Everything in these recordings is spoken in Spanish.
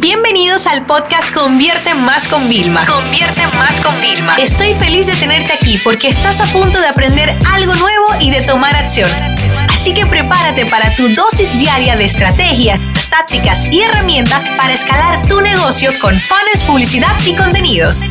Bienvenidos al podcast Convierte Más con Vilma. Convierte Más con Vilma. Estoy feliz de tenerte aquí porque estás a punto de aprender algo nuevo y de tomar acción. Así que prepárate para tu dosis diaria de estrategias, tácticas y herramientas para escalar tu negocio con fans, publicidad y contenidos.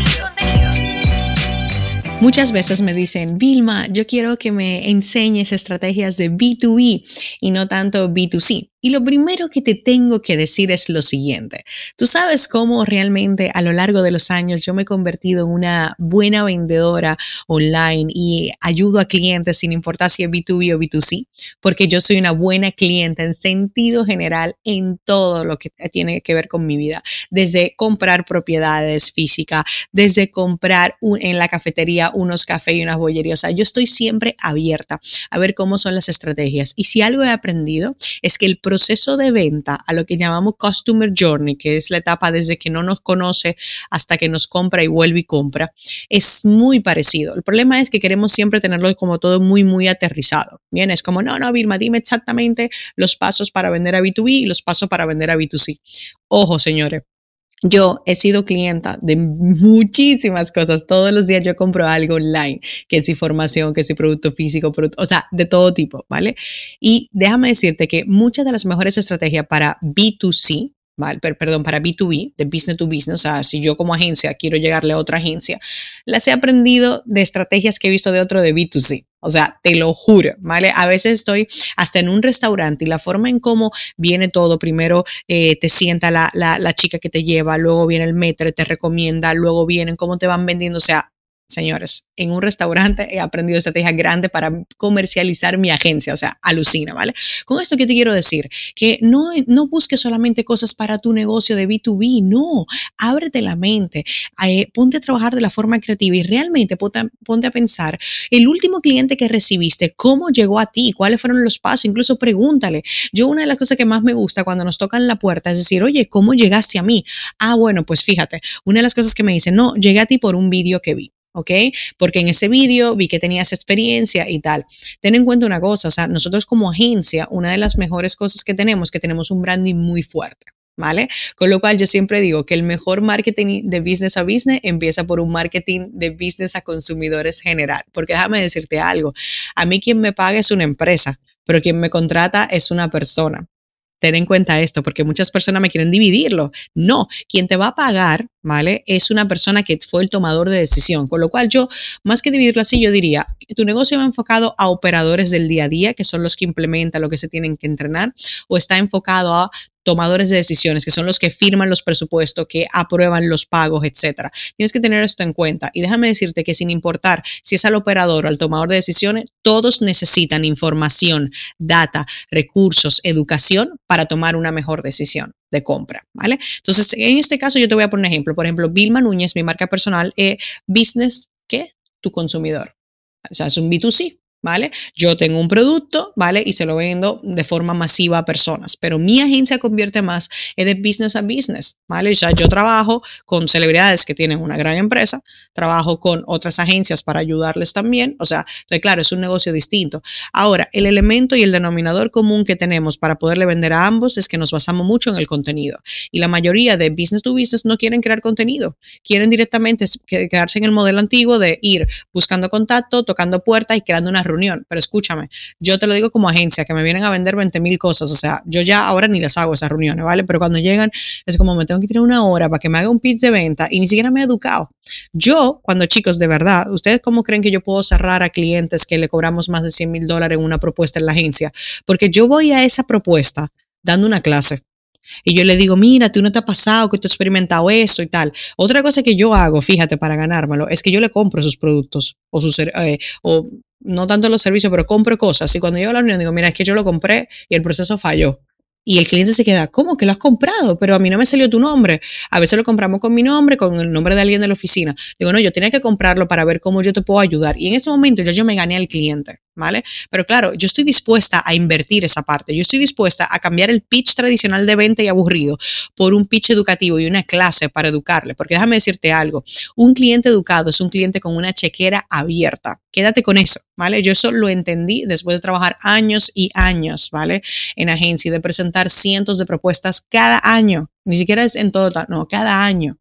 Muchas veces me dicen, Vilma, yo quiero que me enseñes estrategias de B2B y no tanto B2C. Y lo primero que te tengo que decir es lo siguiente. Tú sabes cómo realmente a lo largo de los años yo me he convertido en una buena vendedora online y ayudo a clientes sin importar si es B2B o B2C, porque yo soy una buena cliente en sentido general en todo lo que tiene que ver con mi vida, desde comprar propiedades físicas, desde comprar en la cafetería unos cafés y unas bollerías. O sea, yo estoy siempre abierta a ver cómo son las estrategias. Y si algo he aprendido es que el proceso de venta a lo que llamamos Customer Journey, que es la etapa desde que no nos conoce hasta que nos compra y vuelve y compra, es muy parecido. El problema es que queremos siempre tenerlo como todo muy, muy aterrizado. Bien, es como, no, no, Vilma, dime exactamente los pasos para vender a B2B y los pasos para vender a B2C. Ojo, señores, yo he sido clienta de muchísimas cosas. Todos los días yo compro algo online, que es información, que es producto físico, o sea, de todo tipo, ¿vale? Y déjame decirte que muchas de las mejores estrategias para B2C, ¿vale? perdón, para B2B, de business to business, o sea, si yo como agencia quiero llegarle a otra agencia, las he aprendido de estrategias que he visto de otro de B2C. O sea, te lo juro, ¿vale? A veces estoy hasta en un restaurante y la forma en cómo viene todo, primero eh, te sienta la, la, la, chica que te lleva, luego viene el metro, te recomienda, luego vienen cómo te van vendiendo, o sea, señores, en un restaurante he aprendido estrategias grandes para comercializar mi agencia, o sea, alucina, ¿vale? Con esto que te quiero decir, que no, no busques solamente cosas para tu negocio de B2B, no, ábrete la mente, eh, ponte a trabajar de la forma creativa y realmente ponte, ponte a pensar, el último cliente que recibiste, ¿cómo llegó a ti? ¿Cuáles fueron los pasos? Incluso pregúntale. Yo una de las cosas que más me gusta cuando nos tocan la puerta es decir, oye, ¿cómo llegaste a mí? Ah, bueno, pues fíjate, una de las cosas que me dicen, no, llegué a ti por un vídeo que vi. ¿Ok? Porque en ese vídeo vi que tenías experiencia y tal. Ten en cuenta una cosa, o sea, nosotros como agencia, una de las mejores cosas que tenemos es que tenemos un branding muy fuerte. ¿Vale? Con lo cual yo siempre digo que el mejor marketing de business a business empieza por un marketing de business a consumidores general. Porque déjame decirte algo, a mí quien me paga es una empresa, pero quien me contrata es una persona ten en cuenta esto, porque muchas personas me quieren dividirlo. No, quien te va a pagar, ¿vale? Es una persona que fue el tomador de decisión. Con lo cual yo, más que dividirlo así, yo diría, tu negocio va enfocado a operadores del día a día, que son los que implementan lo que se tienen que entrenar, o está enfocado a tomadores de decisiones, que son los que firman los presupuestos, que aprueban los pagos, etcétera. Tienes que tener esto en cuenta. Y déjame decirte que sin importar si es al operador o al tomador de decisiones, todos necesitan información, data, recursos, educación para tomar una mejor decisión de compra, ¿vale? Entonces, en este caso yo te voy a poner un ejemplo. Por ejemplo, Vilma Núñez, mi marca personal, es Business, ¿qué? Tu consumidor. O sea, es un B2C, ¿vale? Yo tengo un producto, ¿vale? Y se lo vendo de forma masiva a personas, pero mi agencia convierte más en de business a business, ¿vale? O sea, yo trabajo con celebridades que tienen una gran empresa, trabajo con otras agencias para ayudarles también, o sea, entonces, claro, es un negocio distinto. Ahora, el elemento y el denominador común que tenemos para poderle vender a ambos es que nos basamos mucho en el contenido y la mayoría de business to business no quieren crear contenido, quieren directamente quedarse en el modelo antiguo de ir buscando contacto, tocando puertas y creando una reunión. Pero escúchame, yo te lo digo como agencia, que me vienen a vender 20 mil cosas. O sea, yo ya ahora ni les hago esas reuniones, ¿vale? Pero cuando llegan, es como me tengo que tener una hora para que me haga un pitch de venta y ni siquiera me he educado. Yo, cuando chicos, de verdad, ¿ustedes cómo creen que yo puedo cerrar a clientes que le cobramos más de 100 mil dólares en una propuesta en la agencia? Porque yo voy a esa propuesta dando una clase. Y yo le digo, mira, tú no te ha pasado que tú has experimentado eso y tal. Otra cosa que yo hago, fíjate, para ganármelo, es que yo le compro sus productos o, sus, eh, no tanto los servicios, pero compro cosas. Y cuando llego a la reunión digo, mira, es que yo lo compré y el proceso falló. Y el cliente se queda, ¿cómo que lo has comprado? Pero a mí no me salió tu nombre. A veces lo compramos con mi nombre, con el nombre de alguien de la oficina. Digo, no, yo tenía que comprarlo para ver cómo yo te puedo ayudar. Y en ese momento ya yo me gané al cliente. ¿Vale? Pero claro, yo estoy dispuesta a invertir esa parte, yo estoy dispuesta a cambiar el pitch tradicional de venta y aburrido por un pitch educativo y una clase para educarle, porque déjame decirte algo, un cliente educado es un cliente con una chequera abierta, quédate con eso, ¿vale? Yo eso lo entendí después de trabajar años y años, ¿vale? En agencia y de presentar cientos de propuestas cada año Ni siquiera es en todo, no, cada año.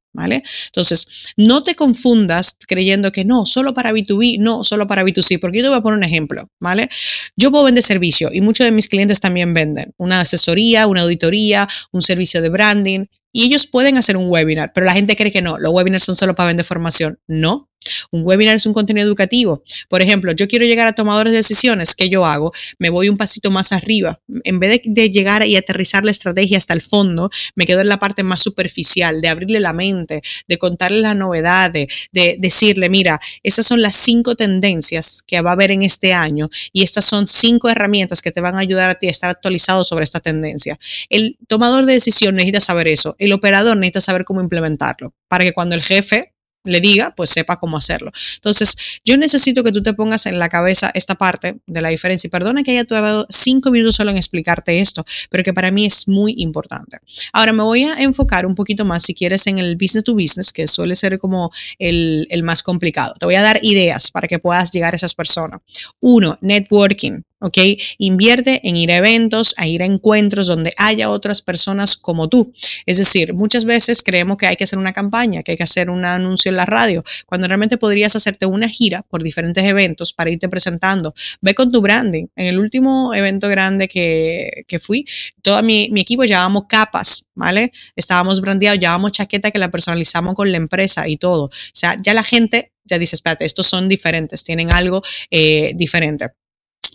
Entonces, no te confundas creyendo que no, solo para B2B, no, solo para B2C, porque yo te voy a poner un ejemplo, ¿vale? Yo puedo vender servicio y muchos de mis clientes también venden una asesoría, una auditoría, un servicio de branding y ellos pueden hacer un webinar, pero la gente cree que no, los webinars son solo para vender formación. No, un webinar es un contenido educativo. Por ejemplo, yo quiero llegar a tomadores de decisiones. ¿Qué yo hago? Me voy un pasito más arriba. En vez de, llegar y aterrizar la estrategia hasta el fondo, me quedo en la parte más superficial, de abrirle la mente, de contarle las novedades, de decirle, mira, esas son las cinco tendencias que va a haber en este año y estas son cinco herramientas que te van a ayudar a ti a estar actualizado sobre esta tendencia. El tomador de decisión necesita saber eso. El operador necesita saber cómo implementarlo para que cuando el jefe le diga, pues sepa cómo hacerlo. Entonces, yo necesito que tú te pongas en la cabeza esta parte de la diferencia. Y perdona que haya tardado cinco minutos solo en explicarte esto, pero que para mí es muy importante. Ahora me voy a enfocar un poquito más, si quieres, en el business to business, que suele ser como el, el más complicado. Te voy a dar ideas para que puedas llegar a esas personas. Uno, networking. ¿Ok? Invierte en ir a eventos, a ir a encuentros donde haya otras personas como tú. Es decir, muchas veces creemos que hay que hacer una campaña, que hay que hacer un anuncio en la radio, cuando realmente podrías hacerte una gira por diferentes eventos para irte presentando. Ve con tu branding. En el último evento grande que, que fui, todo mi, mi equipo llevábamos capas, ¿vale? Estábamos brandeados, llevábamos chaqueta que la personalizamos con la empresa y todo. O sea, ya la gente ya dice, espérate, estos son diferentes, tienen algo eh, diferente.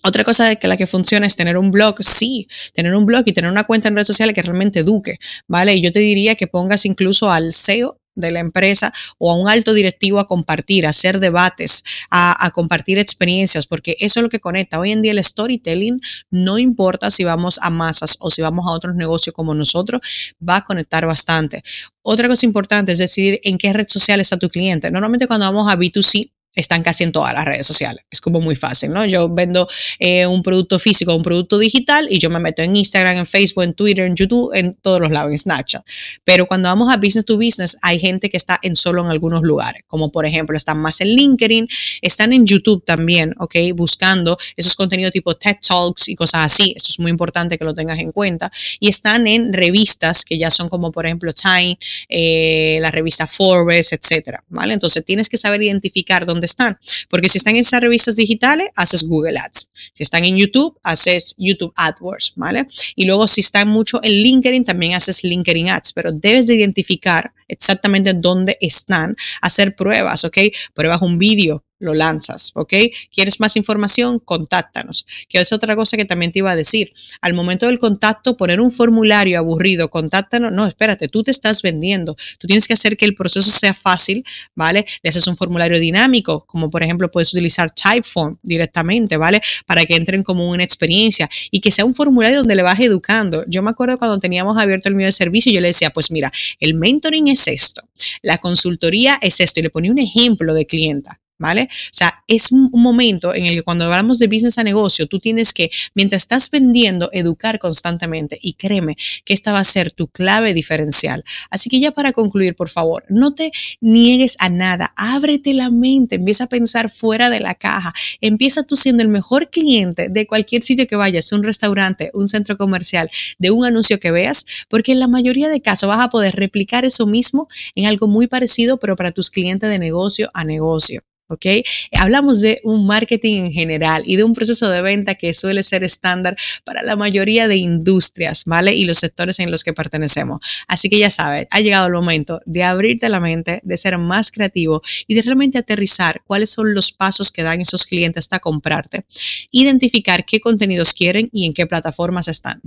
Otra cosa de que la que funciona es tener un blog, sí, tener un blog y tener una cuenta en redes sociales que realmente eduque, ¿vale? Y yo te diría que pongas incluso al SEO de la empresa o a un alto directivo a compartir, a hacer debates, a, a, compartir experiencias, porque eso es lo que conecta. Hoy en día el storytelling no importa si vamos a masas o si vamos a otros negocios como nosotros, va a conectar bastante. Otra cosa importante es decidir en qué red social está tu cliente. Normalmente cuando vamos a B2C, están casi en todas las redes sociales. Es como muy fácil, ¿no? Yo vendo eh, un producto físico, un producto digital y yo me meto en Instagram, en Facebook, en Twitter, en YouTube, en todos los lados, en Snapchat. Pero cuando vamos a business to business, hay gente que está en solo en algunos lugares, como por ejemplo, están más en LinkedIn, están en YouTube también, ¿ok? Buscando esos contenidos tipo TED Talks y cosas así. Esto es muy importante que lo tengas en cuenta. Y están en revistas que ya son como por ejemplo Time, eh, la revista Forbes, etcétera, ¿vale? Entonces tienes que saber identificar están. Porque si están en esas revistas digitales, haces Google Ads. Si están en YouTube, haces YouTube AdWords, ¿vale? Y luego si están mucho en LinkedIn, también haces LinkedIn Ads, pero debes de identificar exactamente dónde están, hacer pruebas, ¿ok? Pruebas un vídeo, lo lanzas, ¿ok? ¿Quieres más información? Contáctanos. Que es otra cosa que también te iba a decir. Al momento del contacto, poner un formulario aburrido, contáctanos, no, espérate, tú te estás vendiendo. Tú tienes que hacer que el proceso sea fácil, ¿vale? Le haces un formulario dinámico, como por ejemplo puedes utilizar Typeform directamente, ¿vale? Para que entren como una experiencia y que sea un formulario donde le vas educando. Yo me acuerdo cuando teníamos abierto el mío de servicio, yo le decía, pues mira, el mentoring es esto, la consultoría es esto, y le ponía un ejemplo de clienta. ¿Vale? O sea, es un momento en el que cuando hablamos de business a negocio, tú tienes que, mientras estás vendiendo, educar constantemente y créeme que esta va a ser tu clave diferencial. Así que ya para concluir, por favor, no te niegues a nada, ábrete la mente, empieza a pensar fuera de la caja, empieza tú siendo el mejor cliente de cualquier sitio que vayas, un restaurante, un centro comercial, de un anuncio que veas, porque en la mayoría de casos vas a poder replicar eso mismo en algo muy parecido, pero para tus clientes de negocio a negocio. ¿Ok? Hablamos de un marketing en general y de un proceso de venta que suele ser estándar para la mayoría de industrias, ¿vale? Y los sectores en los que pertenecemos. Así que ya sabes, ha llegado el momento de abrirte la mente, de ser más creativo y de realmente aterrizar cuáles son los pasos que dan esos clientes hasta comprarte. Identificar qué contenidos quieren y en qué plataformas están.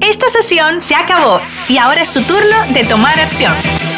Esta sesión se acabó y ahora es tu turno de tomar acción.